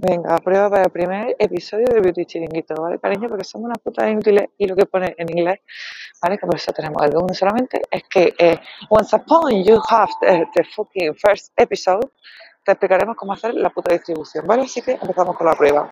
Venga, prueba para el primer episodio de Beauty Chiringuito, ¿vale, cariño? Porque somos unas putas inútiles y lo que pone en inglés, ¿vale? Que por eso tenemos el uno solamente, es que eh, once upon you have the, the fucking first episode, te explicaremos cómo hacer la puta distribución, ¿vale? Así que empezamos con la prueba.